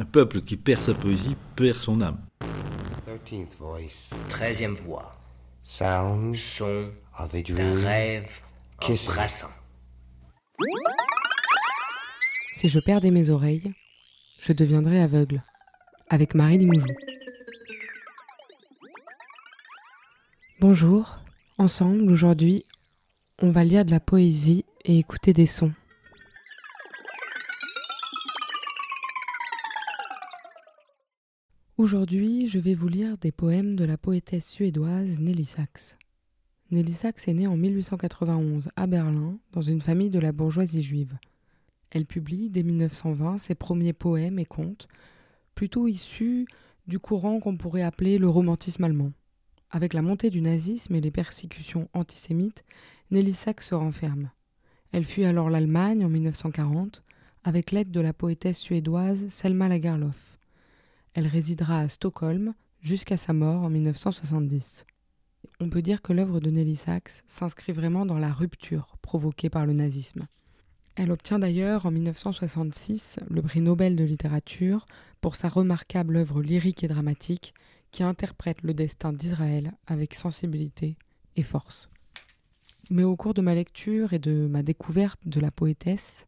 Un peuple qui perd sa poésie perd son âme. Treizième voix. Sounds Son of a d'un dream. rêve embrassant. Si je perdais mes oreilles, je deviendrais aveugle. Avec Marie Limoujou. Bonjour. Ensemble, aujourd'hui, on va lire de la poésie et écouter des sons. Aujourd'hui, je vais vous lire des poèmes de la poétesse suédoise Nelly Sachs. Nelly Sachs est née en 1891 à Berlin dans une famille de la bourgeoisie juive. Elle publie dès 1920 ses premiers poèmes et contes, plutôt issus du courant qu'on pourrait appeler le romantisme allemand. Avec la montée du nazisme et les persécutions antisémites, Nelly Sachs se renferme. Elle fuit alors l'Allemagne en 1940 avec l'aide de la poétesse suédoise Selma Lagerlöf. Elle résidera à Stockholm jusqu'à sa mort en 1970. On peut dire que l'œuvre de Nelly Sachs s'inscrit vraiment dans la rupture provoquée par le nazisme. Elle obtient d'ailleurs en 1966 le prix Nobel de littérature pour sa remarquable œuvre lyrique et dramatique qui interprète le destin d'Israël avec sensibilité et force. Mais au cours de ma lecture et de ma découverte de la poétesse,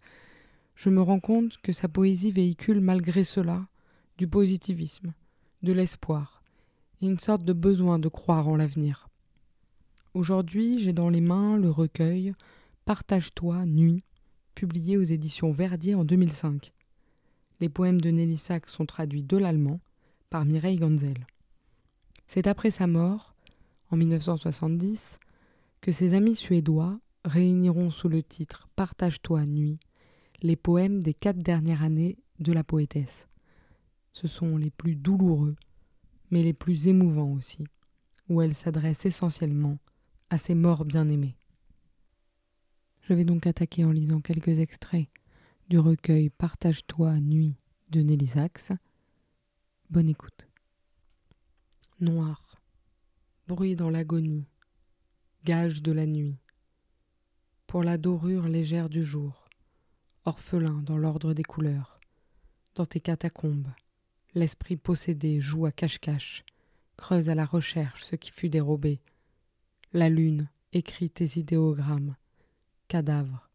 je me rends compte que sa poésie véhicule malgré cela du positivisme, de l'espoir et une sorte de besoin de croire en l'avenir. Aujourd'hui, j'ai dans les mains le recueil Partage-toi, nuit, publié aux éditions Verdier en 2005. Les poèmes de Nelly Sachs sont traduits de l'allemand par Mireille Ganzel. C'est après sa mort, en 1970, que ses amis suédois réuniront sous le titre Partage-toi, nuit les poèmes des quatre dernières années de la poétesse. Ce sont les plus douloureux, mais les plus émouvants aussi, où elle s'adresse essentiellement à ses morts bien-aimés. Je vais donc attaquer en lisant quelques extraits du recueil Partage-toi nuit de Nelly Sachs. Bonne écoute. Noir, bruit dans l'agonie, gage de la nuit, pour la dorure légère du jour, orphelin dans l'ordre des couleurs, dans tes catacombes, l'esprit possédé joue à cache-cache, creuse à la recherche ce qui fut dérobé. La lune écrit tes idéogrammes, cadavre,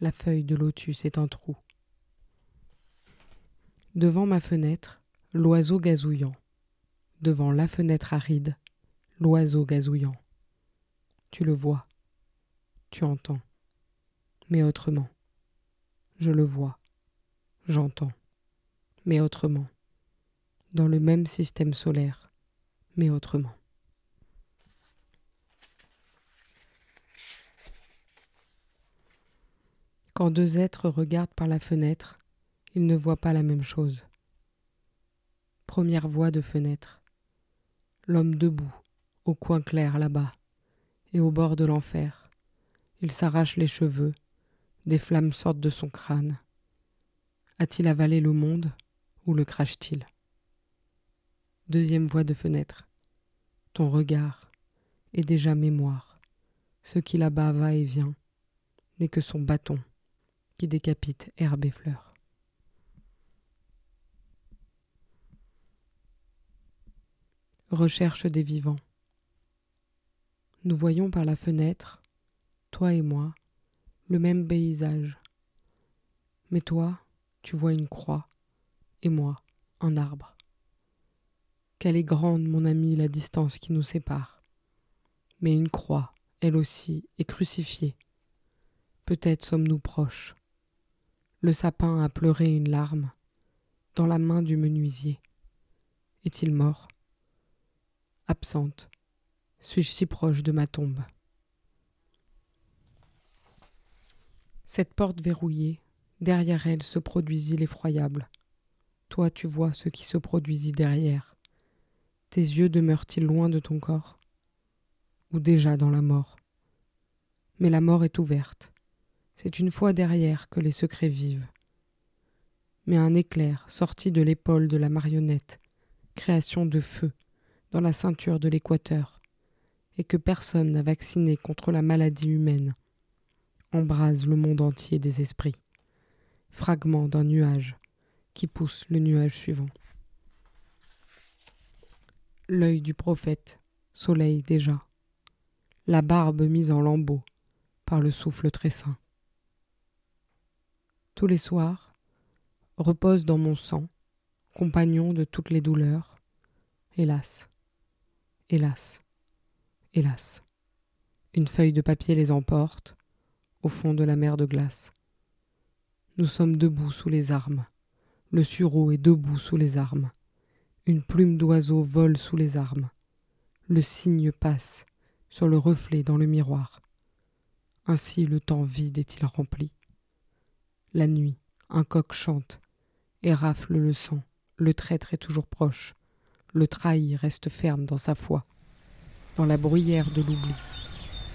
la feuille de lotus est un trou. Devant ma fenêtre, l'oiseau gazouillant. Devant la fenêtre aride, l'oiseau gazouillant. Tu le vois, tu entends, mais autrement. Je le vois, j'entends, mais autrement. Dans le même système solaire, mais autrement. Quand deux êtres regardent par la fenêtre, ils ne voient pas la même chose. Première voie de fenêtre. L'homme debout, au coin clair là-bas, et au bord de l'enfer. Il s'arrache les cheveux, des flammes sortent de son crâne. A-t-il avalé le monde ou le crache-t-il? Deuxième voie de fenêtre. Ton regard est déjà mémoire. Ce qui là-bas va et vient n'est que son bâton qui décapite herbe et fleurs. Recherche des vivants. Nous voyons par la fenêtre, toi et moi, le même paysage. Mais toi, tu vois une croix, et moi, un arbre. Quelle est grande, mon ami, la distance qui nous sépare. Mais une croix, elle aussi, est crucifiée. Peut-être sommes-nous proches. Le sapin a pleuré une larme dans la main du menuisier. Est-il mort? Absente. Suis-je si proche de ma tombe? Cette porte verrouillée, derrière elle se produisit l'effroyable. Toi tu vois ce qui se produisit derrière. Tes yeux demeurent-ils loin de ton corps Ou déjà dans la mort? Mais la mort est ouverte. C'est une fois derrière que les secrets vivent. Mais un éclair sortit de l'épaule de la marionnette, création de feu, dans la ceinture de l'équateur, et que personne n'a vacciné contre la maladie humaine, embrase le monde entier des esprits. Fragment d'un nuage qui pousse le nuage suivant. L'œil du prophète, soleil déjà, la barbe mise en lambeaux par le souffle très saint. Tous les soirs, repose dans mon sang, compagnon de toutes les douleurs, hélas, hélas, hélas. Une feuille de papier les emporte au fond de la mer de glace. Nous sommes debout sous les armes. Le sureau est debout sous les armes. Une plume d'oiseau vole sous les armes. Le cygne passe sur le reflet dans le miroir. Ainsi le temps vide est-il rempli. La nuit, un coq chante et rafle le sang. Le traître est toujours proche. Le trahi reste ferme dans sa foi. Dans la bruyère de l'oubli,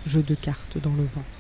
jeu de cartes dans le vent.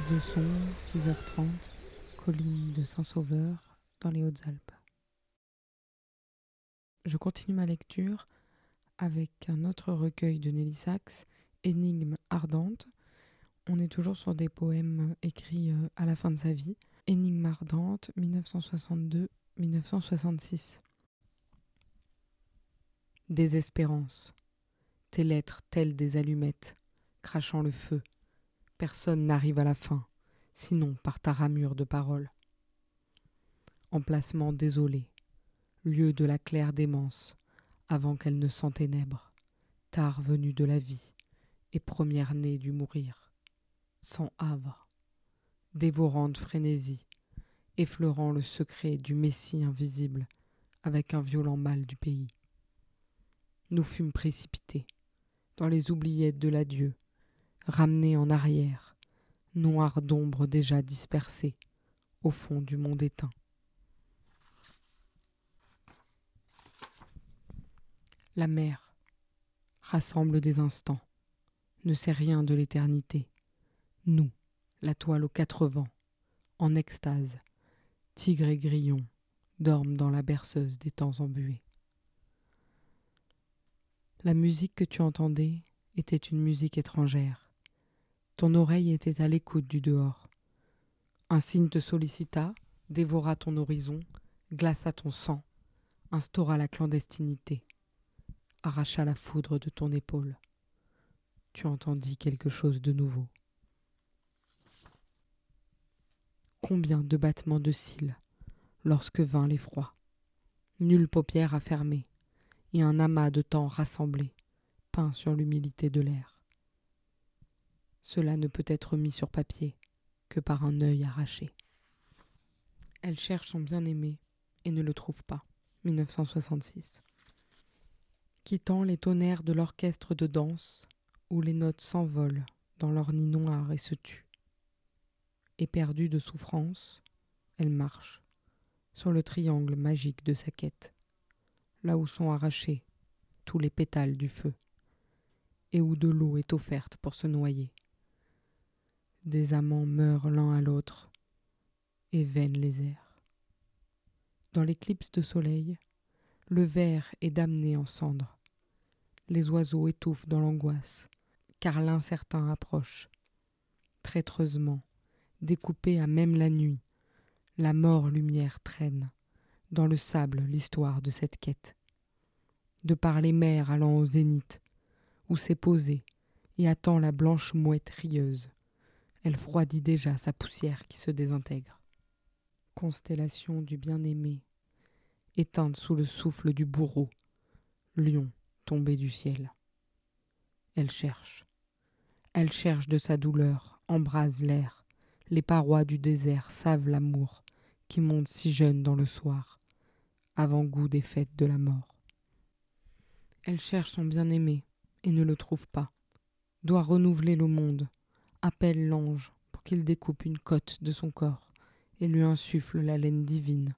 6h30, colline de Saint-Sauveur, dans les Hautes-Alpes. Je continue ma lecture avec un autre recueil de Nelly Sachs, Énigme ardente. On est toujours sur des poèmes écrits euh, à la fin de sa vie. Énigme ardente, 1962-1966. Désespérance. Tes lettres telles des allumettes, crachant le feu. Personne n'arrive à la fin sinon par ta ramure de parole. Emplacement désolé, lieu de la claire démence, avant qu'elle ne s'enténèbre, tard venue de la vie et première née du mourir, sans havre, dévorante frénésie, effleurant le secret du Messie invisible avec un violent mal du pays. Nous fûmes précipités dans les oubliettes de l'adieu, ramenés en arrière, noir d'ombre déjà dispersée au fond du monde éteint. La mer rassemble des instants, ne sait rien de l'éternité. Nous, la toile aux quatre vents, en extase, tigre et grillon, dorment dans la berceuse des temps embués. La musique que tu entendais était une musique étrangère, ton oreille était à l'écoute du dehors. Un signe te sollicita, dévora ton horizon, glaça ton sang, instaura la clandestinité, arracha la foudre de ton épaule. Tu entendis quelque chose de nouveau. Combien de battements de cils lorsque vint l'effroi. Nulle paupière à fermer, et un amas de temps rassemblé, peint sur l'humilité de l'air. Cela ne peut être mis sur papier que par un œil arraché. Elle cherche son bien-aimé et ne le trouve pas. 1966. Quittant les tonnerres de l'orchestre de danse, où les notes s'envolent dans leur nid noir et se tuent. Éperdue de souffrance, elle marche sur le triangle magique de sa quête, là où sont arrachés tous les pétales du feu, et où de l'eau est offerte pour se noyer. Des amants meurent l'un à l'autre et veinent les airs. Dans l'éclipse de soleil, le verre est damné en cendres. Les oiseaux étouffent dans l'angoisse, car l'incertain approche. Traîtreusement, découpé à même la nuit, la mort lumière traîne dans le sable l'histoire de cette quête. De par les mers allant au zénith, où s'est posée et attend la blanche mouette rieuse, elle froidit déjà sa poussière qui se désintègre. Constellation du bien-aimé, éteinte sous le souffle du bourreau, lion tombé du ciel. Elle cherche, elle cherche de sa douleur, embrase l'air, les parois du désert savent l'amour qui monte si jeune dans le soir, avant-goût des fêtes de la mort. Elle cherche son bien-aimé et ne le trouve pas, doit renouveler le monde, appelle l'ange pour qu'il découpe une côte de son corps et lui insuffle la laine divine,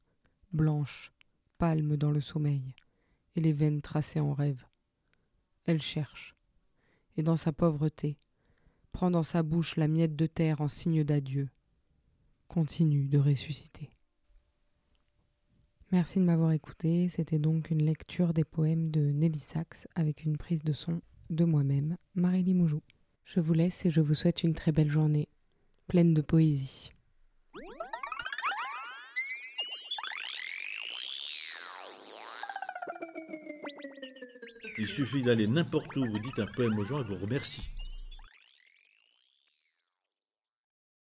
blanche, palme dans le sommeil, et les veines tracées en rêve. Elle cherche, et dans sa pauvreté, prend dans sa bouche la miette de terre en signe d'adieu, continue de ressusciter. Merci de m'avoir écouté, c'était donc une lecture des poèmes de Nelly Sachs avec une prise de son de moi-même, Marie Limoujou. Je vous laisse et je vous souhaite une très belle journée, pleine de poésie. Il suffit d'aller n'importe où, vous dites un poème aux gens, ils vous remercient.